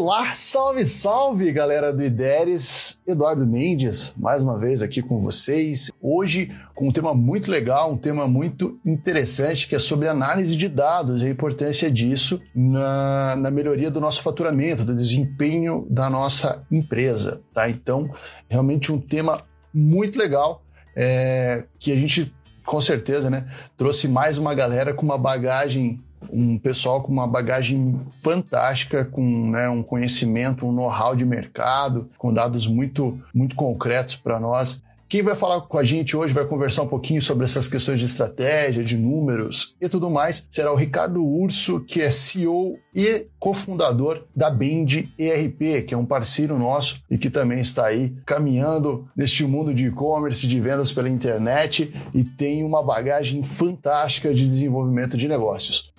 Olá, salve, salve, galera do IDERES. Eduardo Mendes, mais uma vez aqui com vocês. Hoje com um tema muito legal, um tema muito interessante, que é sobre análise de dados e a importância disso na, na melhoria do nosso faturamento, do desempenho da nossa empresa, tá? Então, realmente um tema muito legal, é, que a gente, com certeza, né, trouxe mais uma galera com uma bagagem um pessoal com uma bagagem fantástica, com né, um conhecimento, um know-how de mercado, com dados muito, muito concretos para nós. Quem vai falar com a gente hoje, vai conversar um pouquinho sobre essas questões de estratégia, de números e tudo mais, será o Ricardo Urso, que é CEO e cofundador da Bend ERP, que é um parceiro nosso e que também está aí caminhando neste mundo de e-commerce, de vendas pela internet e tem uma bagagem fantástica de desenvolvimento de negócios.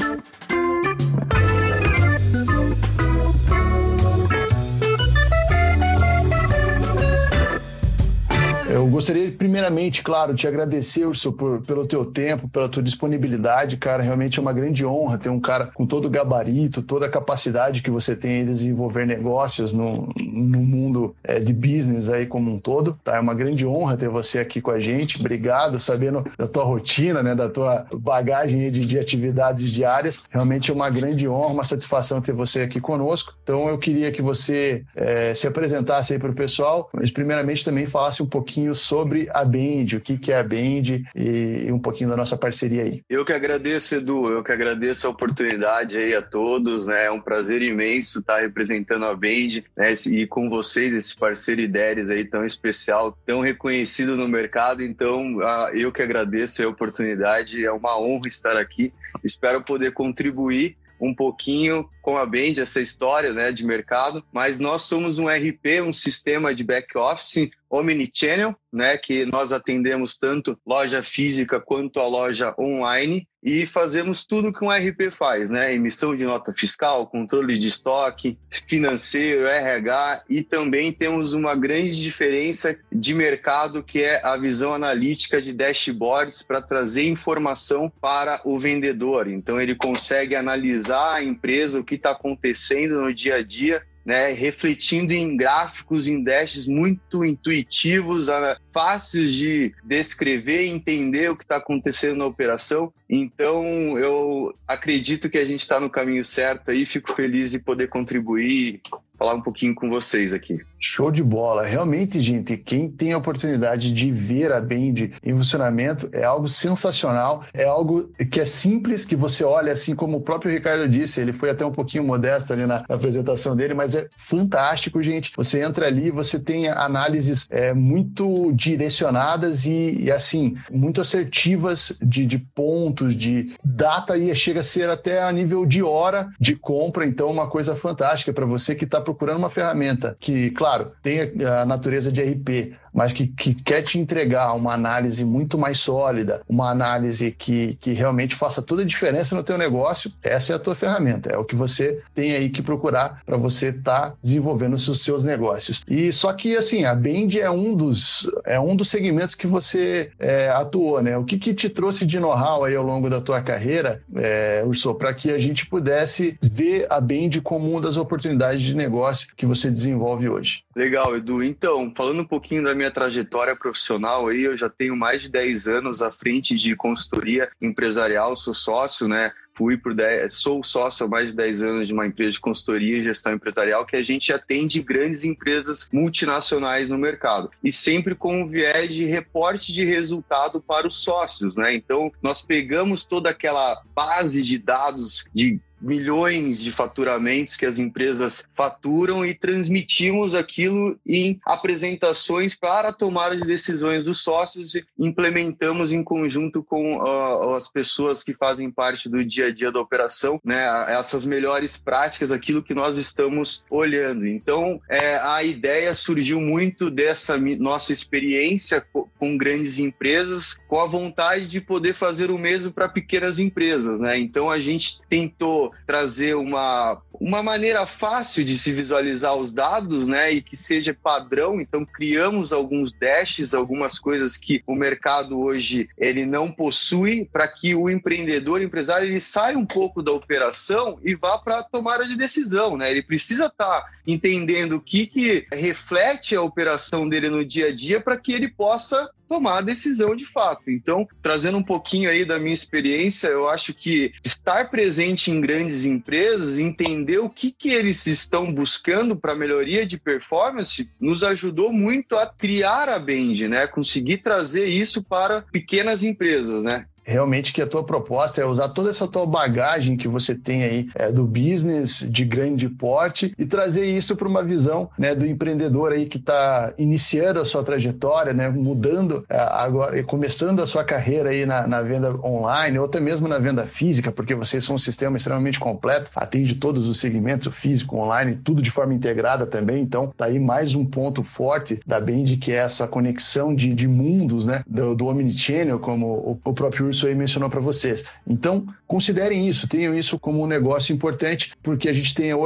Eu gostaria, primeiramente, claro, te agradecer, Urso, por, pelo teu tempo, pela tua disponibilidade, cara. Realmente é uma grande honra ter um cara com todo o gabarito, toda a capacidade que você tem de desenvolver negócios no, no mundo é, de business aí como um todo, tá? É uma grande honra ter você aqui com a gente. Obrigado, sabendo da tua rotina, né, da tua bagagem de, de atividades diárias. Realmente é uma grande honra, uma satisfação ter você aqui conosco. Então eu queria que você é, se apresentasse aí para o pessoal, mas primeiramente também falasse um pouquinho pouquinho sobre a Bend, o que, que é a Bend e, um pouquinho da nossa parceria aí. Eu que agradeço, Edu, eu que agradeço a oportunidade aí a todos, né? É um prazer imenso estar representando a Bend né? e com vocês, esse parceiro Ideres aí tão especial, tão reconhecido no mercado. Então, eu que agradeço a oportunidade, é uma honra estar aqui. Espero poder contribuir um pouquinho com a Bend, essa história né, de mercado, mas nós somos um RP, um sistema de back-office omnichannel, né, que nós atendemos tanto loja física quanto a loja online e fazemos tudo que um RP faz, né? Emissão de nota fiscal, controle de estoque, financeiro, RH e também temos uma grande diferença de mercado que é a visão analítica de dashboards para trazer informação para o vendedor. Então ele consegue analisar a empresa, que está acontecendo no dia a dia né, refletindo em gráficos, em dashes muito intuitivos, fáceis de descrever e entender o que está acontecendo na operação. Então, eu acredito que a gente está no caminho certo aí, fico feliz de poder contribuir falar um pouquinho com vocês aqui. Show de bola. Realmente, gente, quem tem a oportunidade de ver a Bend em funcionamento é algo sensacional, é algo que é simples, que você olha assim, como o próprio Ricardo disse, ele foi até um pouquinho modesto ali na, apresentação dele, mas é fantástico, gente. Você entra ali, você tem análises é, muito direcionadas e, e, assim, muito assertivas de, de pontos, de data e chega a ser até a nível de hora de compra, então uma coisa fantástica para você que está procurando uma ferramenta que, claro, tem a natureza de RP, mas que, que quer te entregar uma análise muito mais sólida, uma análise que, que realmente faça toda a diferença no teu negócio, essa é a tua ferramenta, é o que você tem aí que procurar para você estar tá desenvolvendo os seus negócios. E só que, assim, a Bend é um dos, é um dos segmentos que você é, atuou, né? O que, que te trouxe de know-how aí ao longo da tua carreira, é, Urso, para que a gente pudesse ver a Bend como uma das oportunidades de negócio que você desenvolve hoje? Legal, Edu. Então, falando um pouquinho da minha trajetória profissional aí, eu já tenho mais de 10 anos à frente de consultoria empresarial, sou sócio, né? Fui por 10, sou sócio há mais de 10 anos de uma empresa de consultoria e gestão empresarial que a gente atende grandes empresas multinacionais no mercado e sempre com um viés de reporte de resultado para os sócios, né? Então, nós pegamos toda aquela base de dados de milhões de faturamentos que as empresas faturam e transmitimos aquilo em apresentações para a tomada de decisões dos sócios e implementamos em conjunto com uh, as pessoas que fazem parte do dia a dia da operação, né, essas melhores práticas, aquilo que nós estamos olhando. Então, é, a ideia surgiu muito dessa nossa experiência com grandes empresas, com a vontade de poder fazer o mesmo para pequenas empresas, né? Então, a gente tentou trazer uma, uma maneira fácil de se visualizar os dados, né, e que seja padrão. Então criamos alguns dashes, algumas coisas que o mercado hoje ele não possui, para que o empreendedor, o empresário, ele saia um pouco da operação e vá para a tomada de decisão, né? Ele precisa estar tá entendendo o que, que reflete a operação dele no dia a dia para que ele possa tomar a decisão de fato. Então, trazendo um pouquinho aí da minha experiência, eu acho que estar presente em grandes empresas, entender o que, que eles estão buscando para melhoria de performance, nos ajudou muito a criar a Bend, né? Conseguir trazer isso para pequenas empresas, né? Realmente que a tua proposta é usar toda essa tua bagagem que você tem aí é, do business de grande porte e trazer isso para uma visão né, do empreendedor aí que está iniciando a sua trajetória, né, mudando é, agora e começando a sua carreira aí na, na, venda online ou até mesmo na venda física, porque vocês são um sistema extremamente completo, atende todos os segmentos, o físico, online, tudo de forma integrada também. Então, tá aí mais um ponto forte da Bend, que é essa conexão de, de mundos, né, do, do Omnichannel, como o, o próprio Urso aí mencionou para vocês. Então, considerem isso, tenham isso como um negócio importante, porque a gente tem uh,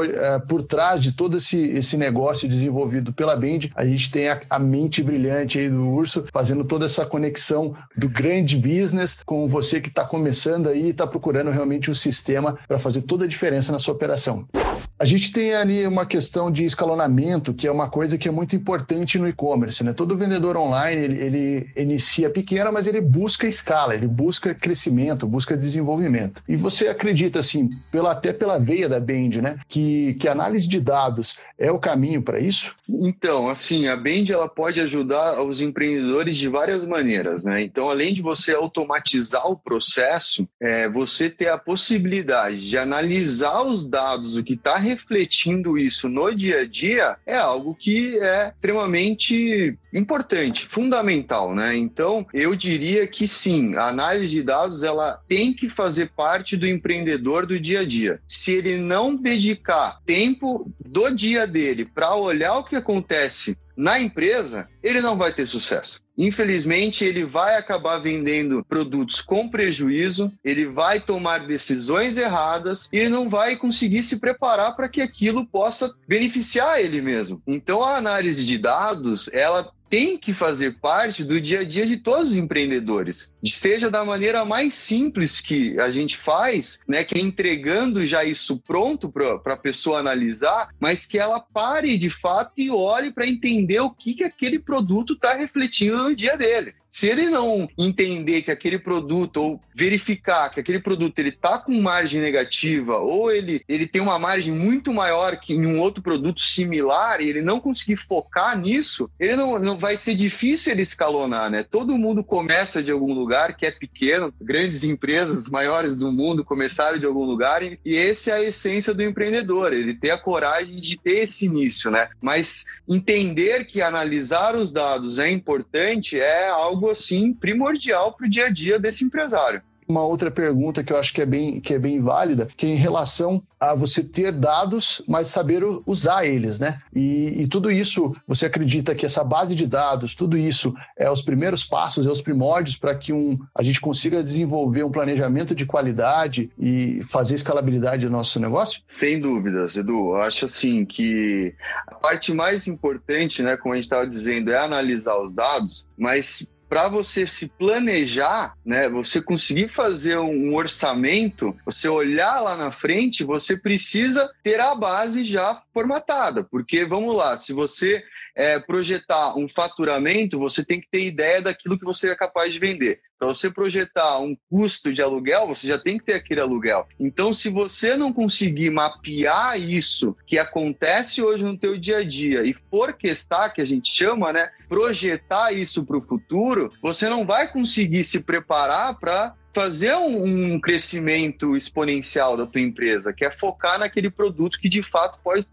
por trás de todo esse, esse negócio desenvolvido pela Bend, a gente tem a, a mente brilhante aí do Urso, fazendo toda essa conexão do grande business com você que está começando aí e está procurando realmente um sistema para fazer toda a diferença na sua operação. A gente tem ali uma questão de escalonamento, que é uma coisa que é muito importante no e-commerce. Né? Todo vendedor online ele, ele inicia pequeno, mas ele busca escala, ele busca crescimento, busca desenvolvimento. E você acredita, assim, pela, até pela veia da Bend, né, que, que análise de dados é o caminho para isso? Então, assim, a Bend ela pode ajudar os empreendedores de várias maneiras. Né? Então, além de você automatizar o processo, é, você ter a possibilidade de analisar os dados, o que está refletindo isso no dia a dia é algo que é extremamente importante, fundamental, né? Então, eu diria que sim, a análise de dados ela tem que fazer parte do empreendedor do dia a dia. Se ele não dedicar tempo do dia dele para olhar o que acontece na empresa, ele não vai ter sucesso. Infelizmente, ele vai acabar vendendo produtos com prejuízo, ele vai tomar decisões erradas e ele não vai conseguir se preparar para que aquilo possa beneficiar ele mesmo. Então, a análise de dados, ela tem que fazer parte do dia a dia de todos os empreendedores, seja da maneira mais simples que a gente faz, né, que é entregando já isso pronto para a pessoa analisar, mas que ela pare de fato e olhe para entender o que, que aquele produto está refletindo no dia dele. Se ele não entender que aquele produto ou verificar que aquele produto ele está com margem negativa ou ele, ele tem uma margem muito maior que em um outro produto similar e ele não conseguir focar nisso, ele não, não vai ser difícil ele escalonar, né? Todo mundo começa de algum lugar que é pequeno, grandes empresas maiores do mundo começaram de algum lugar e, e esse é a essência do empreendedor, ele ter a coragem de ter esse início, né? Mas entender que analisar os dados é importante é algo algo assim primordial para o dia a dia desse empresário. Uma outra pergunta que eu acho que é bem, que é bem válida, que é em relação a você ter dados, mas saber usar eles, né? E, e, tudo isso, você acredita que essa base de dados, tudo isso é os primeiros passos, é os primórdios para que um, a gente consiga desenvolver um planejamento de qualidade e fazer escalabilidade do nosso negócio? Sem dúvidas, Edu. Eu acho assim que a parte mais importante, né, como a gente estava dizendo, é analisar os dados, mas para você se planejar, né, você conseguir fazer um orçamento, você olhar lá na frente, você precisa ter a base já formatada, porque vamos lá, se você é, projetar um faturamento, você tem que ter ideia daquilo que você é capaz de vender. Para você projetar um custo de aluguel, você já tem que ter aquele aluguel. Então, se você não conseguir mapear isso que acontece hoje no teu dia a dia e forecastar, que a gente chama, né, projetar isso para o futuro, você não vai conseguir se preparar para fazer um, um, crescimento exponencial da tua empresa, que é focar naquele produto que de fato pode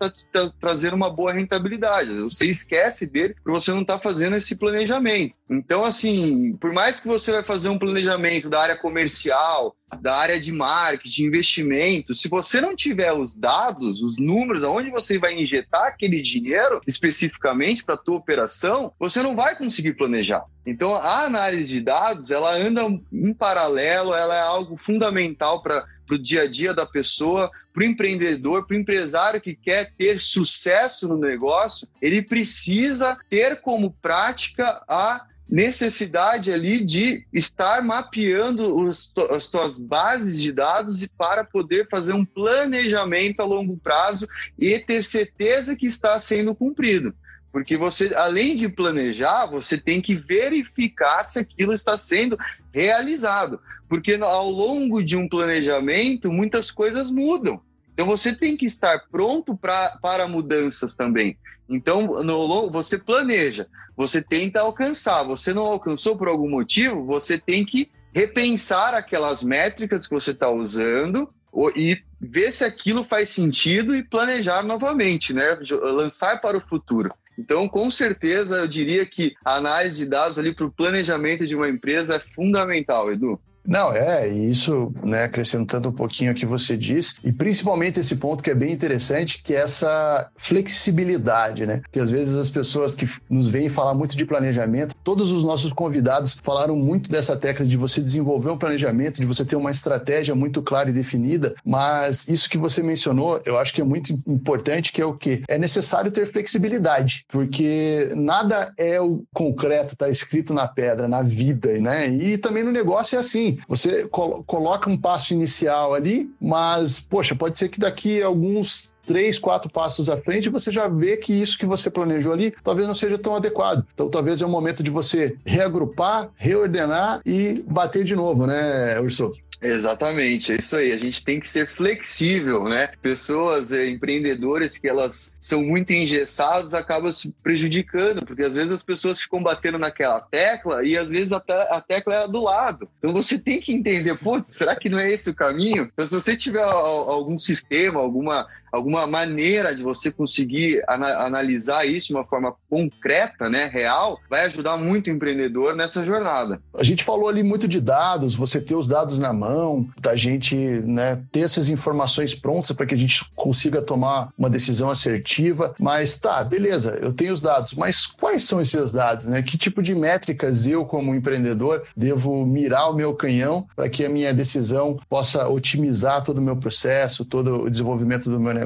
trazer uma boa rentabilidade. Você esquece dele porque você não está fazendo esse planejamento. Então, assim, por mais que você vai fazer um planejamento da área comercial, da área de marketing, investimento, se você não tiver os dados, os números, aonde você vai injetar aquele dinheiro especificamente para a tua operação, você não vai conseguir planejar. Então, a análise de dados, ela anda em paralelo, ela é algo fundamental para o dia a dia da pessoa, para o empreendedor, para o empresário que quer ter sucesso no negócio, ele precisa ter como prática a necessidade ali de estar mapeando os, as tuas bases de dados e para poder fazer um planejamento a longo prazo e ter certeza que está sendo cumprido. Porque você, além de planejar, você tem que verificar se aquilo está sendo realizado. Porque ao longo de um planejamento, muitas coisas mudam. Então você tem que estar pronto pra, para mudanças também. Então, no, você planeja, você tenta alcançar. Você não alcançou por algum motivo, você tem que repensar aquelas métricas que você está usando e ver se aquilo faz sentido e planejar novamente, né? Lançar para o futuro. Então, com certeza, eu diria que a análise de dados ali para o planejamento de uma empresa é fundamental, Edu. Não, é, isso, né, acrescentando um pouquinho o que você disse, e principalmente esse ponto que é bem interessante, que é essa flexibilidade, né? Que às vezes as pessoas que nos veem falar muito de planejamento, todos os nossos convidados falaram muito dessa técnica de você desenvolver um planejamento, de você ter uma estratégia muito clara e definida, mas isso que você mencionou, eu acho que é muito importante, que é o quê? É necessário ter flexibilidade, porque nada é o concreto, tá escrito na pedra, na vida, né? E também no negócio é assim, você col coloca um passo inicial ali, mas, poxa, pode ser que daqui a alguns três, quatro passos à frente, você já vê que isso que você planejou ali talvez não seja tão adequado. Então, talvez é o momento de você reagrupar, reordenar e bater de novo, né, Urso? Exatamente, é isso aí. A gente tem que ser flexível, né? Pessoas, é, empreendedores que elas são muito engessados acabam se prejudicando, porque às vezes as pessoas ficam batendo naquela tecla e às vezes a, te a tecla é do lado. Então você tem que entender, putz, será que não é esse o caminho? Então se você tiver algum sistema, alguma alguma maneira de você conseguir ana analisar isso de uma forma concreta, né, real, vai ajudar muito o empreendedor nessa jornada. A gente falou ali muito de dados, você ter os dados na mão, da gente né, ter essas informações prontas para que a gente consiga tomar uma decisão assertiva. Mas tá, beleza, eu tenho os dados, mas quais são esses dados? Né? Que tipo de métricas eu, como empreendedor, devo mirar o meu canhão para que a minha decisão possa otimizar todo o meu processo, todo o desenvolvimento do meu negócio?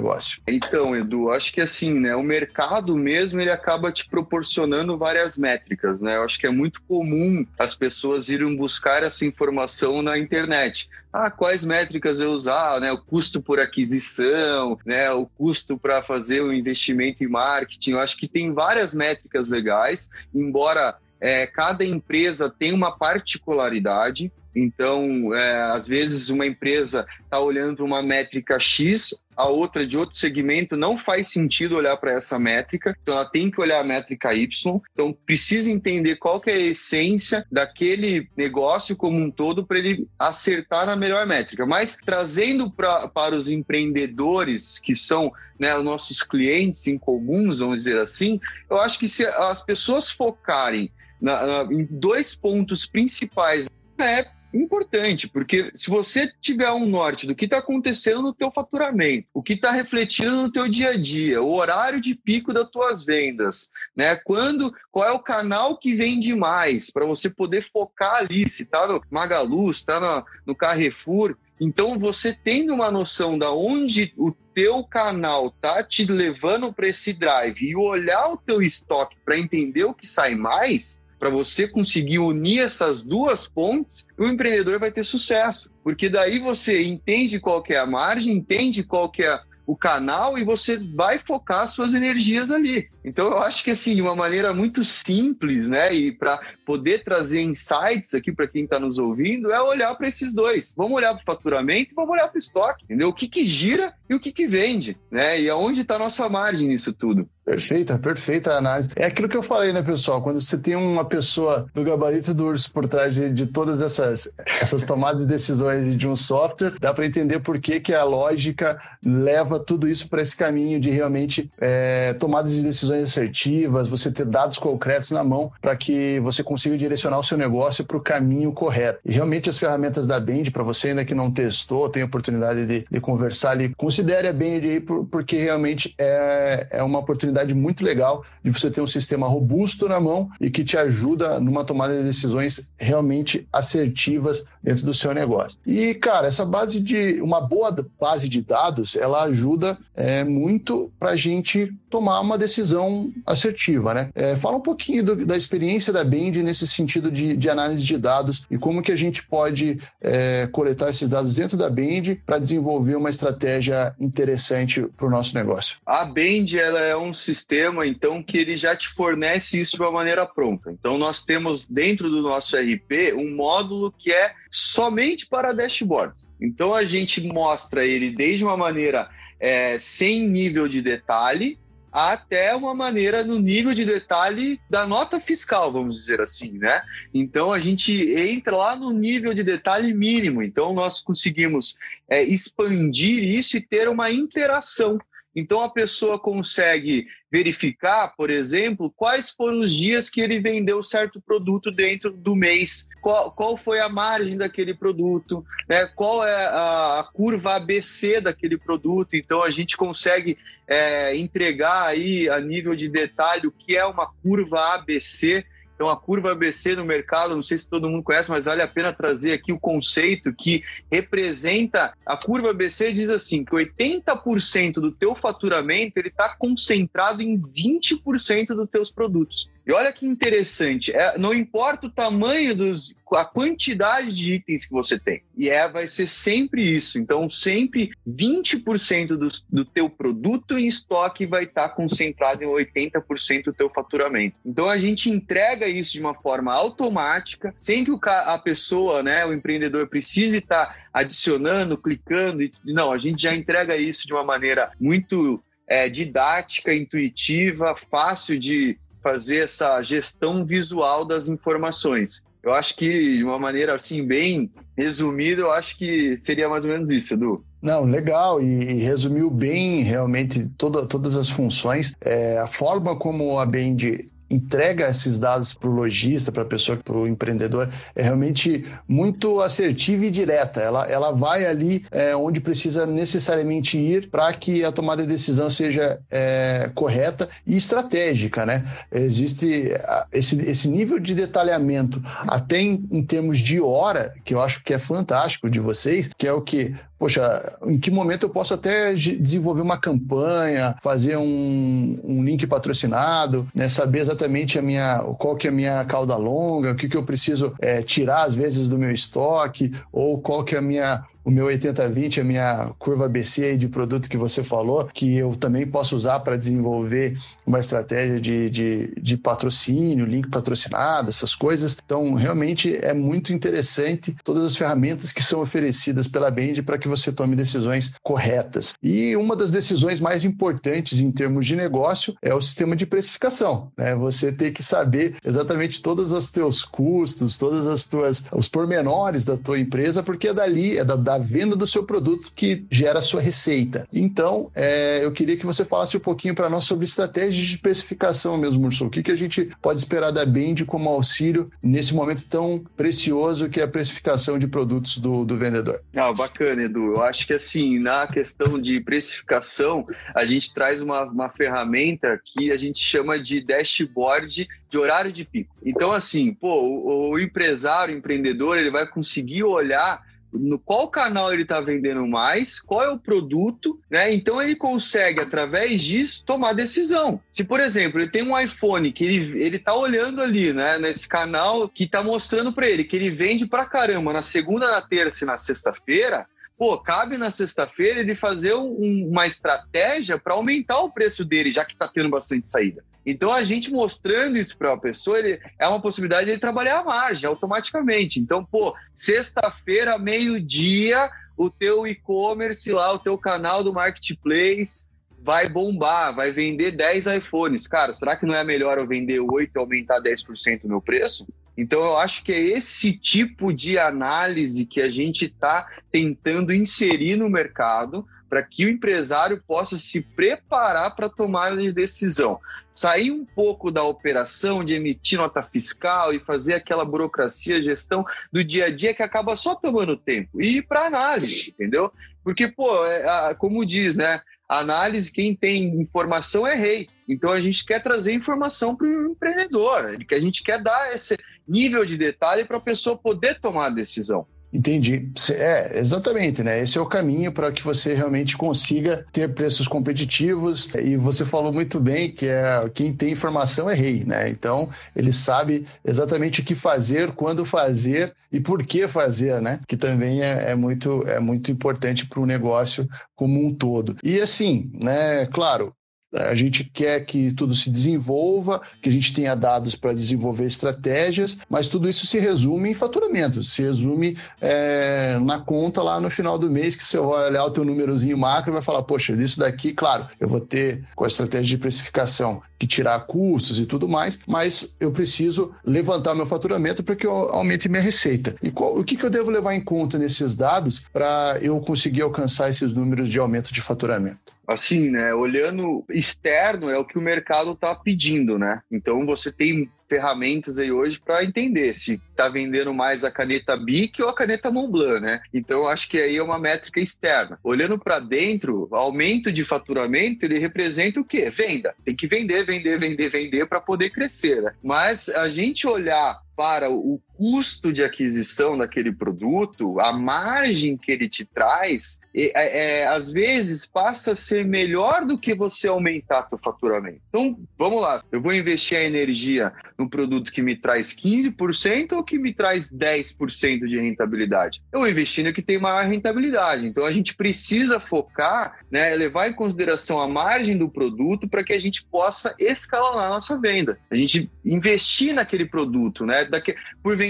Então, Edu, acho que assim, né, o mercado mesmo ele acaba te proporcionando várias métricas, né? Eu acho que é muito comum as pessoas irem buscar essa informação na internet. Ah, quais métricas eu usar, né? O custo por aquisição, né? O custo para fazer o investimento em marketing. Eu acho que tem várias métricas legais, embora é, cada empresa tenha uma particularidade. Então, é, às vezes, uma empresa está olhando uma métrica X, a outra de outro segmento não faz sentido olhar para essa métrica, então ela tem que olhar a métrica Y. Então, precisa entender qual que é a essência daquele negócio como um todo para ele acertar na melhor métrica. Mas trazendo pra, para os empreendedores que são né, os nossos clientes em comuns, vamos dizer assim, eu acho que se as pessoas focarem na, na, em dois pontos principais é importante, porque se você tiver um norte do que está acontecendo no teu faturamento, o que está refletindo no teu dia a dia, o horário de pico das tuas vendas, né? Quando, qual é o canal que vende mais para você poder focar ali, se está no Magalu, se está no, no Carrefour, então, você tendo uma noção da onde o teu canal tá te levando para esse drive e olhar o teu estoque para entender o que sai mais, para você conseguir unir essas duas pontes, o empreendedor vai ter sucesso. Porque daí você entende qual é a margem, entende qual é o canal e você vai focar suas energias ali. Então eu acho que assim, de uma maneira muito simples, né, e para poder trazer insights aqui para quem está nos ouvindo, é olhar para esses dois. Vamos olhar para o faturamento vamos olhar para o estoque, entendeu? O que que gira e o que que vende, né? E aonde está nossa margem nisso tudo. Perfeita, perfeita análise. É aquilo que eu falei, né, pessoal? Quando você tem uma pessoa do gabarito do urso por trás de, de todas essas, essas tomadas de decisões de um software, dá para entender por que, que a lógica leva tudo isso para esse caminho de realmente é, tomadas de decisões assertivas, você ter dados concretos na mão para que você consiga direcionar o seu negócio para o caminho correto. E realmente as ferramentas da Bend, para você ainda que não testou, tem oportunidade de, de conversar ali, considere a Bend aí porque realmente é, é uma oportunidade muito legal de você ter um sistema robusto na mão e que te ajuda numa tomada de decisões realmente assertivas dentro do seu negócio. E, cara, essa base de uma boa base de dados, ela ajuda é, muito para a gente tomar uma decisão assertiva, né? É, fala um pouquinho do, da experiência da Bend nesse sentido de, de, análise de dados e como que a gente pode é, coletar esses dados dentro da Bend para desenvolver uma estratégia interessante para o nosso negócio. A Bend ela é um sistema, então, que ele já te fornece isso de uma maneira pronta. Então, nós temos dentro do nosso RP um módulo que é somente para dashboards. Então a gente mostra ele desde uma maneira é, sem nível de detalhe até uma maneira no nível de detalhe da nota fiscal, vamos dizer assim, né? Então a gente entra lá no nível de detalhe mínimo. Então nós conseguimos é, expandir isso e ter uma interação então a pessoa consegue verificar, por exemplo, quais foram os dias que ele vendeu certo produto dentro do mês, qual, qual foi a margem daquele produto, né? qual é a, a, curva ABC daquele produto. Então a gente consegue é, entregar aí a nível de detalhe o que é uma curva ABC então, a curva ABC no mercado, não sei se todo mundo conhece, mas vale a pena trazer aqui o conceito que representa a curva ABC diz assim que 80% do teu faturamento ele está concentrado em 20% dos teus produtos. E olha que interessante, é, não importa o tamanho dos, a quantidade de itens que você tem. E é, vai ser sempre isso. Então, sempre 20% do, do teu produto em estoque vai estar concentrado em 80% do teu faturamento. Então, a gente entrega isso de uma forma automática, sem que o, a pessoa, né, o empreendedor precise estar adicionando, clicando. E, não, a gente já entrega isso de uma maneira muito é, didática, intuitiva, fácil de fazer essa gestão visual das informações. Eu acho que, de uma maneira assim, bem resumida, eu acho que seria mais ou menos isso, Edu. Não, legal, e, resumiu bem realmente toda, todas as funções. É, a forma como a Bend entrega esses dados para o lojista, para a pessoa, para o empreendedor, é realmente muito assertiva e direta. Ela, ela vai ali é, onde precisa necessariamente ir para que a tomada de decisão seja é, correta e estratégica, né? Existe esse, esse nível de detalhamento, até em, em termos de hora, que eu acho que é fantástico de vocês, que é o que poxa, em que momento eu posso até desenvolver uma campanha, fazer um, um link patrocinado, né, saber exatamente a minha, qual que é a minha cauda longa, o que, que eu preciso é, tirar às vezes do meu estoque, ou qual que é a minha o meu 80-20, a minha curva BC de produto que você falou, que eu também posso usar para desenvolver uma estratégia de, de, de, patrocínio, link patrocinado, essas coisas. Então, realmente é muito interessante todas as ferramentas que são oferecidas pela Bend para que você tome decisões corretas. E uma das decisões mais importantes em termos de negócio é o sistema de precificação. Né? Você tem que saber exatamente todos os teus custos, todas as tuas os pormenores da tua empresa, porque é dali, é da, da da venda do seu produto que gera a sua receita. Então, é, eu queria que você falasse um pouquinho para nós sobre estratégias de precificação mesmo, Urso. O que, que a gente pode esperar da Bend como auxílio nesse momento tão precioso que é a precificação de produtos do, do vendedor? Ah, bacana, Edu. Eu acho que assim, na questão de precificação, a gente traz uma, uma ferramenta que a gente chama de dashboard de horário de pico. Então, assim, pô, o, o empresário, o empreendedor, ele vai conseguir olhar no qual canal ele está vendendo mais, qual é o produto, né? Então ele consegue, através disso, tomar decisão. Se, por exemplo, ele tem um iPhone que ele, ele tá olhando ali, né, nesse canal que está mostrando para ele que ele vende pra caramba na segunda, na terça e na sexta-feira, pô, cabe na sexta-feira ele fazer um, uma estratégia para aumentar o preço dele, já que está tendo bastante saída. Então, a gente mostrando isso para a pessoa, ele, é uma possibilidade de ele trabalhar a margem automaticamente. Então, pô, sexta-feira, meio-dia, o teu e-commerce lá, o teu canal do marketplace vai bombar, vai vender 10 iPhones. Cara, será que não é melhor eu vender 8 e aumentar 10% o meu preço? Então, eu acho que é esse tipo de análise que a gente está tentando inserir no mercado para que o empresário possa se preparar para tomar de decisão. Sair um pouco da operação de emitir nota fiscal e fazer aquela burocracia, gestão do dia a dia que acaba só tomando tempo. E ir para análise, entendeu? Porque, pô, é, como diz, né? A análise, quem tem informação é rei. Então a gente quer trazer informação para o empreendedor, que a gente quer dar esse nível de detalhe para a pessoa poder tomar a decisão. Entendi. É, exatamente, né? Esse é o caminho para que você realmente consiga ter preços competitivos. E você falou muito bem que é quem tem informação é rei, né? Então, ele sabe exatamente o que fazer, quando fazer e por que fazer, né? Que também é, é muito, é muito importante para o negócio como um todo. E assim, né? Claro, a gente quer que tudo se desenvolva, que a gente tenha dados para desenvolver estratégias, mas tudo isso se resume em faturamento, se resume é, na conta lá no final do mês, que você vai olhar o teu númerozinho macro e vai falar, poxa, disso daqui, claro, eu vou ter com a estratégia de precificação que tirar custos e tudo mais, mas eu preciso levantar meu faturamento para que eu aumente minha receita. E qual, o que, que eu devo levar em conta nesses dados para eu conseguir alcançar esses números de aumento de faturamento? Assim, né? Olhando externo é o que o mercado está pedindo, né? Então você tem ferramentas aí hoje para entender se está vendendo mais a caneta Bic ou a caneta Montblanc, né? Então acho que aí é uma métrica externa. Olhando para dentro, aumento de faturamento ele representa o quê? Venda. Tem que vender, vender, vender, vender para poder crescer. Né? Mas a gente olhar para o custo de aquisição daquele produto, a margem que ele te traz, é, é, às vezes passa a ser melhor do que você aumentar seu faturamento. Então, vamos lá, eu vou investir a energia no produto que me traz 15% ou que me traz 10% de rentabilidade? Eu vou investir no que tem maior rentabilidade. Então, a gente precisa focar, né, levar em consideração a margem do produto para que a gente possa escalonar a nossa venda. A gente investir naquele produto, né? Daqui,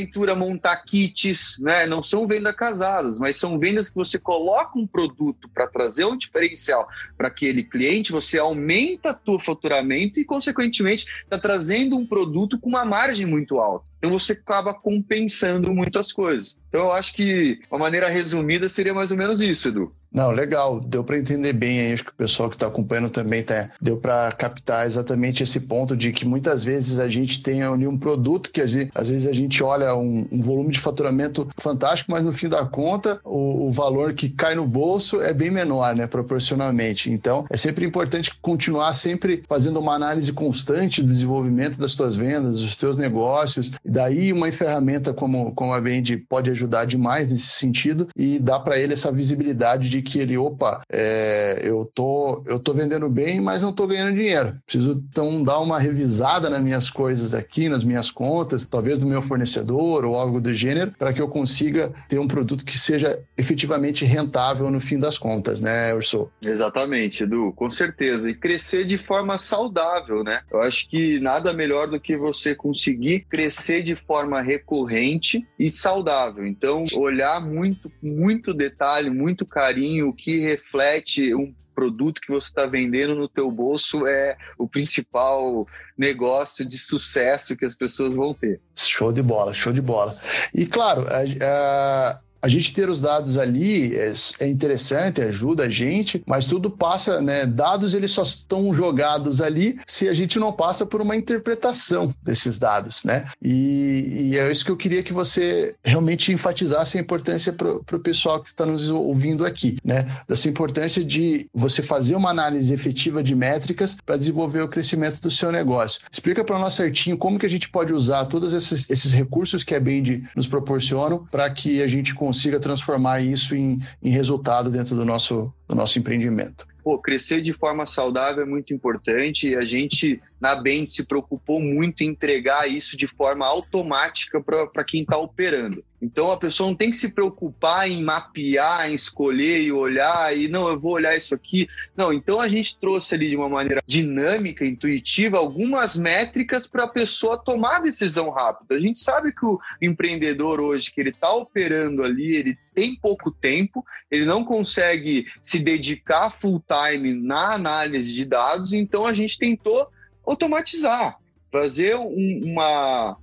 porventura montar kits, né? Não são vendas casadas, mas são vendas que você coloca um produto para trazer um diferencial para aquele cliente, você aumenta o faturamento e, consequentemente, está trazendo um produto com uma margem muito alta. Então você acaba compensando muitas coisas. Então eu acho que uma maneira resumida seria mais ou menos isso, Edu. Não, legal. Deu para entender bem aí. Acho que o pessoal que está acompanhando também tá, deu para captar exatamente esse ponto de que muitas vezes a gente tem ali um produto que gente, às vezes a gente olha um, um, volume de faturamento fantástico, mas no fim da conta o, o, valor que cai no bolso é bem menor, né, proporcionalmente. Então é sempre importante continuar sempre fazendo uma análise constante do desenvolvimento das suas vendas, dos seus negócios. Daí uma ferramenta como, como a Vende pode ajudar demais nesse sentido e dá para ele essa visibilidade de que ele, opa, é, eu, tô, eu tô vendendo bem, mas não tô ganhando dinheiro. Preciso então dar uma revisada nas minhas coisas aqui, nas minhas contas, talvez do meu fornecedor ou algo do gênero, para que eu consiga ter um produto que seja efetivamente rentável no fim das contas, né, Urso? Exatamente, Edu, com certeza. E crescer de forma saudável, né? Eu acho que nada melhor do que você conseguir crescer de forma recorrente e saudável. Então, olhar muito, muito detalhe, muito carinho o que reflete um produto que você está vendendo no teu bolso é o principal negócio de sucesso que as pessoas vão ter. Show de bola, show de bola. E claro, a, gente ter os dados ali é, é, interessante, ajuda a gente, mas tudo passa, né? Dados eles só estão jogados ali se a gente não passa por uma interpretação desses dados, né? E, e é isso que eu queria que você realmente enfatizasse a importância para o pessoal que está nos ouvindo aqui, né? Dessa importância de você fazer uma análise efetiva de métricas para desenvolver o crescimento do seu negócio. Explica para nós certinho como que a gente pode usar todos esses, esses recursos que a Bend nos proporcionam para que a gente consiga consiga transformar isso em, em resultado dentro do nosso, do nosso empreendimento. Pô, crescer de forma saudável é muito importante e a gente, na Bem, se preocupou muito em entregar isso de forma automática para quem está operando. Então a pessoa não tem que se preocupar em mapear, em escolher e olhar e não, eu vou olhar isso aqui. Não, então a gente trouxe ali de uma maneira dinâmica, intuitiva, algumas métricas para a pessoa tomar decisão rápida. A gente sabe que o empreendedor hoje que ele está operando ali, ele tem pouco tempo, ele não consegue se dedicar full time na análise de dados, então a gente tentou automatizar, fazer um, uma,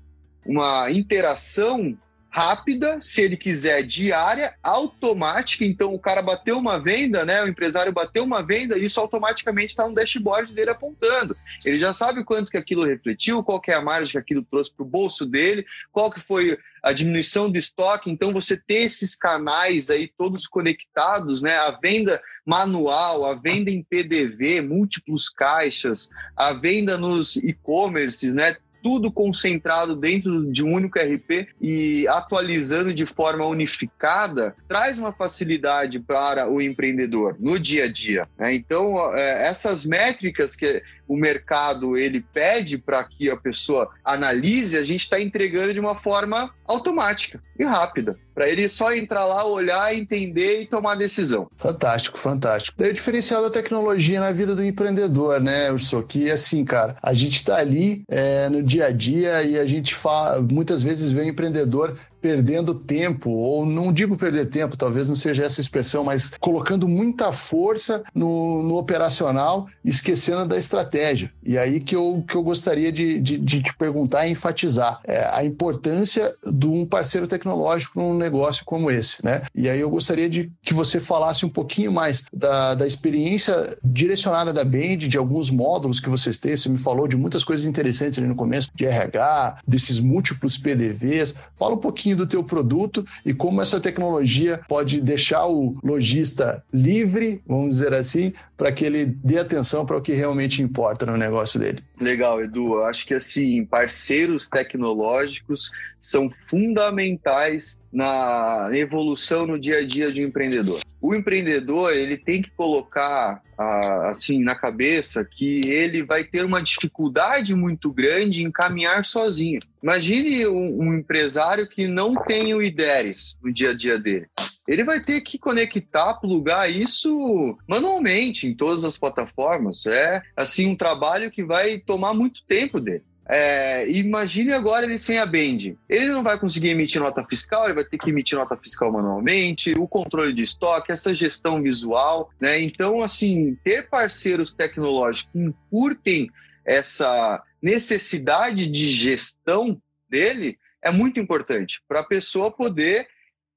uma interação rápida, se ele quiser diária, automática. Então, o cara bateu uma venda, né? O empresário bateu uma venda, isso automaticamente está no dashboard dele apontando. Ele já sabe quanto que aquilo refletiu, qual que é a margem que aquilo trouxe para o bolso dele, qual que foi a diminuição do estoque. Então, você ter esses canais aí todos conectados, né? A venda manual, a venda em PDV, múltiplos caixas, a venda nos e-commerces, né? Tudo concentrado dentro de um único RP e atualizando de forma unificada, traz uma facilidade para o empreendedor no dia a dia. Né? Então, é, essas métricas que o mercado ele pede para que a pessoa analise, a gente está entregando de uma forma automática e rápida. Para ele só entrar lá, olhar, entender e tomar decisão. Fantástico, fantástico. Daí o diferencial da tecnologia na vida do empreendedor, né, Urso? Que assim, cara, a gente está ali é, no dia a dia e a gente fala, muitas vezes vê o empreendedor perdendo tempo, ou não digo perder tempo, talvez não seja essa expressão, mas colocando muita força no, no operacional, esquecendo da estratégia. E aí que eu, que eu gostaria de, de, de te perguntar e enfatizar é, a importância de um parceiro tecnológico num negócio como esse, né? E aí eu gostaria de que você falasse um pouquinho mais da, da experiência direcionada da Band, de alguns módulos que vocês têm. Você me falou de muitas coisas interessantes ali no começo, de RH, desses múltiplos PDVs. Fala um pouquinho do teu produto e como essa tecnologia pode deixar o lojista livre, vamos dizer assim, para que ele dê atenção para o que realmente importa no negócio dele. Legal, Edu. Eu acho que assim, parceiros tecnológicos são fundamentais na evolução no dia a dia de um empreendedor. O empreendedor ele tem que colocar assim na cabeça que ele vai ter uma dificuldade muito grande em caminhar sozinho. Imagine um, empresário que não tem o IDERES no dia a dia dele ele vai ter que conectar, plugar isso manualmente em todas as plataformas. É assim um trabalho que vai tomar muito tempo dele. É, imagine agora ele sem a Band. Ele não vai conseguir emitir nota fiscal, ele vai ter que emitir nota fiscal manualmente, o controle de estoque, essa gestão visual, né? Então, assim, ter parceiros tecnológicos que encurtem essa necessidade de gestão dele é muito importante para a pessoa poder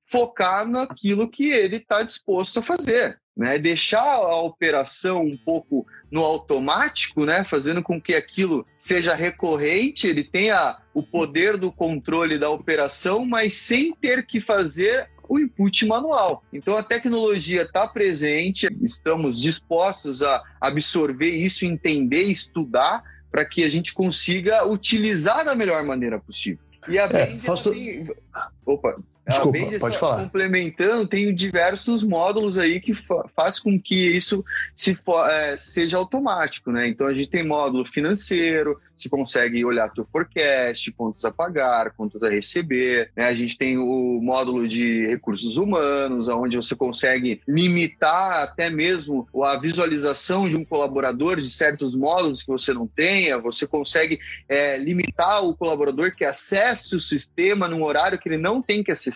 focar naquilo que ele está disposto a fazer. Né, deixar a operação um pouco no automático, né, fazendo com que aquilo seja recorrente, ele tenha o poder do controle da operação, mas sem ter que fazer o input manual. Então a tecnologia está presente, estamos dispostos a absorver isso, entender, estudar, para que a gente consiga utilizar da melhor maneira possível. E a é, faço... tem... Opa, Desculpa, pode falar. Complementando, tem diversos módulos aí que fa faz com que isso se é, seja automático, né? Então a gente tem módulo financeiro, você consegue olhar teu forecast, contas a pagar, contas a receber. Né? A gente tem o módulo de recursos humanos, onde você consegue limitar até mesmo a visualização de um colaborador de certos módulos que você não tenha. Você consegue é, limitar o colaborador que acesse o sistema num horário que ele não tem que acessar.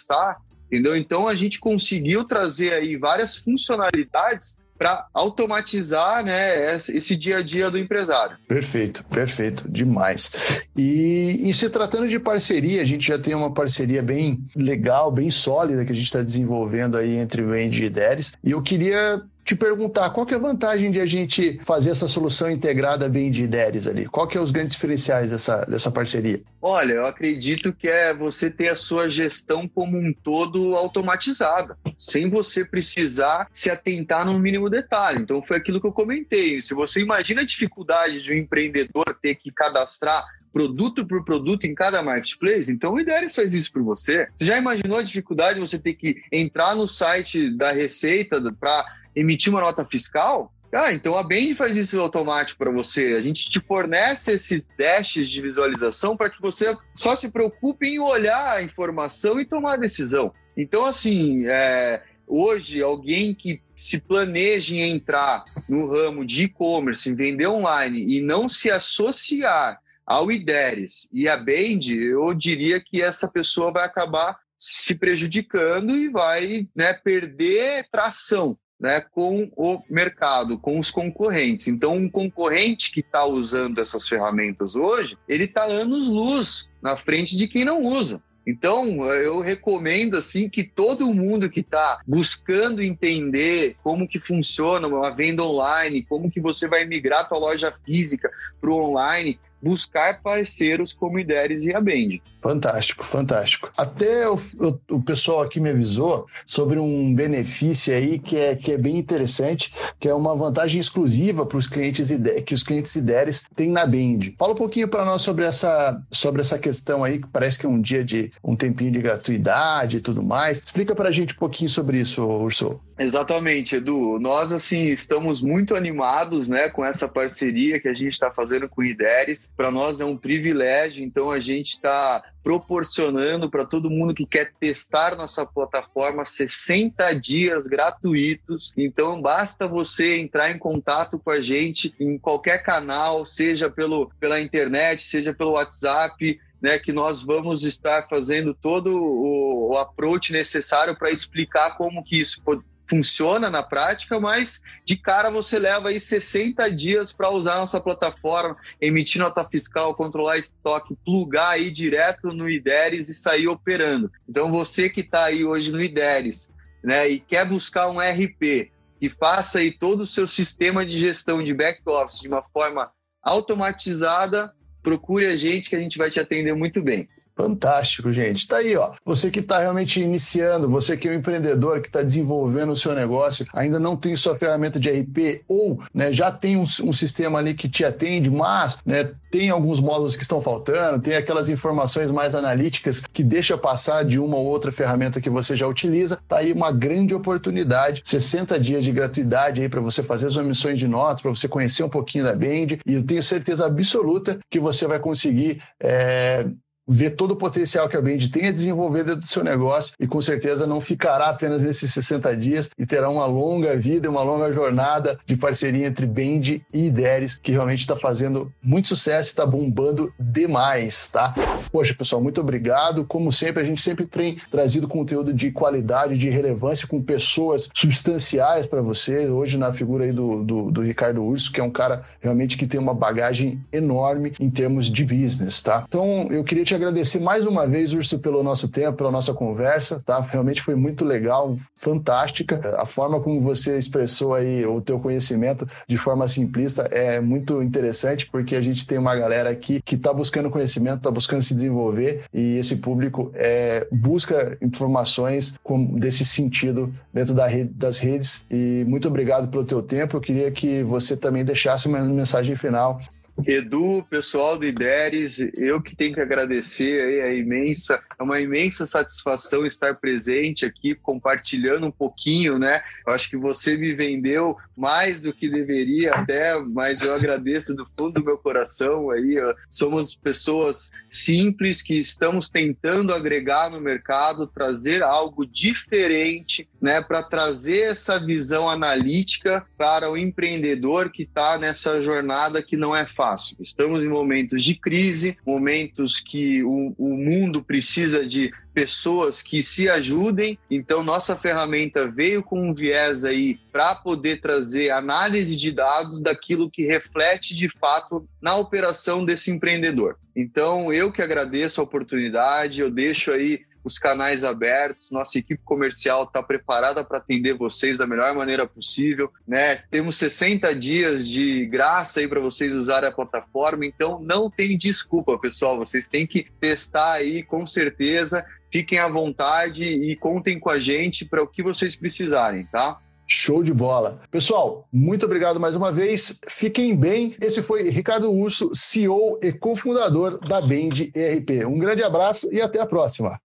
Entendeu? Então a gente conseguiu trazer aí várias funcionalidades para automatizar né, esse dia a dia do empresário. Perfeito, perfeito, demais. E, e se tratando de parceria, a gente já tem uma parceria bem legal, bem sólida que a gente está desenvolvendo aí entre o Andy e Deres. E eu queria te perguntar qual que é a vantagem de a gente fazer essa solução integrada bem de ideias ali? Qual que é os grandes diferenciais dessa, dessa parceria? Olha, eu acredito que é você ter a sua gestão como um todo automatizada, sem você precisar se atentar no mínimo detalhe. Então foi aquilo que eu comentei. Se você imagina a dificuldade de um empreendedor ter que cadastrar produto por produto em cada marketplace, então o Ideris faz isso por você. Você já imaginou a dificuldade de você ter que entrar no site da Receita para emitir uma nota fiscal, Ah, então a Band faz isso automático para você. A gente te fornece esse dashes de visualização para que você só se preocupe em olhar a informação e tomar a decisão. Então, assim, é, hoje alguém que se planeja em entrar no ramo de e-commerce, em vender online e não se associar ao IDERES e à Band, eu diria que essa pessoa vai acabar se prejudicando e vai né, perder tração né, com o mercado, com os concorrentes. Então, um concorrente que está usando essas ferramentas hoje, ele está anos-luz na frente de quem não usa. Então, eu recomendo assim que todo mundo que está buscando entender como que funciona uma venda online, como que você vai migrar a tua loja física para o online, buscar parceiros como Ideres e a Bend. Fantástico, fantástico. Até o, o, o, pessoal aqui me avisou sobre um benefício aí que é, que é bem interessante, que é uma vantagem exclusiva para os clientes que os clientes Ideres têm na Bend. Fala um pouquinho para nós sobre essa, sobre essa questão aí, que parece que é um dia de um tempinho de gratuidade e tudo mais. Explica para a gente um pouquinho sobre isso, Urso. Exatamente, Edu. Nós, assim, estamos muito animados né, com essa parceria que a gente está fazendo com o IDERES. Para nós é um privilégio, então a gente está proporcionando para todo mundo que quer testar nossa plataforma 60 dias gratuitos. Então basta você entrar em contato com a gente em qualquer canal, seja pelo, pela internet, seja pelo WhatsApp, né, que nós vamos estar fazendo todo o, o approach necessário para explicar como que isso pode, funciona na prática, mas de cara você leva aí 60 dias para usar nossa plataforma, emitir nota fiscal, controlar estoque, plugar aí direto no IDERES e sair operando. Então você que está aí hoje no IDERES né, e quer buscar um RP que faça aí todo o seu sistema de gestão de back-office de uma forma automatizada, procure a gente que a gente vai te atender muito bem. Fantástico, gente. Tá aí, ó. Você que está realmente iniciando, você que é um empreendedor que está desenvolvendo o seu negócio, ainda não tem sua ferramenta de RP ou né, já tem um, um, sistema ali que te atende, mas né, tem alguns módulos que estão faltando, tem aquelas informações mais analíticas que deixa passar de uma ou outra ferramenta que você já utiliza. Tá aí uma grande oportunidade, 60 dias de gratuidade aí para você fazer as emissões de notas, para você conhecer um pouquinho da Band e eu tenho certeza absoluta que você vai conseguir é, ver todo o potencial que a Bend tem a desenvolver dentro do seu negócio e com certeza não ficará apenas nesses 60 dias e terá uma longa vida, uma longa jornada de parceria entre Bend e Ideres, que realmente está fazendo muito sucesso e está bombando demais, tá? Poxa, pessoal, muito obrigado. Como sempre, a gente sempre tem trazido conteúdo de qualidade, de relevância com pessoas substanciais para você. Hoje, na figura aí do, do, do Ricardo Urso, que é um cara realmente que tem uma bagagem enorme em termos de business, tá? Então, eu queria te agradecer mais uma vez, Urso, pelo nosso tempo, pela nossa conversa, tá? Realmente foi muito legal, fantástica. A forma como você expressou aí o teu conhecimento de forma simplista é muito interessante, porque a gente tem uma galera aqui que está buscando conhecimento, está buscando se desenvolver e esse público é, busca informações com, desse sentido dentro da rede, das redes. E muito obrigado pelo teu tempo. Eu queria que você também deixasse uma mensagem final Edu, pessoal do IDERES, eu que tenho que agradecer aí a imensa, é uma imensa satisfação estar presente aqui, compartilhando um pouquinho, né? Eu acho que você me vendeu mais do que deveria até, mas eu agradeço do fundo do meu coração aí. Somos pessoas simples que estamos tentando agregar no mercado, trazer algo diferente, né? Para trazer essa visão analítica para o empreendedor que está nessa jornada que não é fácil fácil. Estamos em momentos de crise, momentos que o, o mundo precisa de pessoas que se ajudem. Então, nossa ferramenta veio com um viés aí para poder trazer análise de dados daquilo que reflete de fato na operação desse empreendedor. Então, eu que agradeço a oportunidade, eu deixo aí os canais abertos, nossa equipe comercial está preparada para atender vocês da melhor maneira possível, né? Temos 60 dias de graça aí para vocês usarem a plataforma, então não tem desculpa, pessoal, vocês têm que testar aí com certeza. Fiquem à vontade e contem com a gente para o que vocês precisarem, tá? Show de bola. Pessoal, muito obrigado mais uma vez. Fiquem bem. Esse foi Ricardo Urso, CEO e cofundador da Bend ERP. Um grande abraço e até a próxima.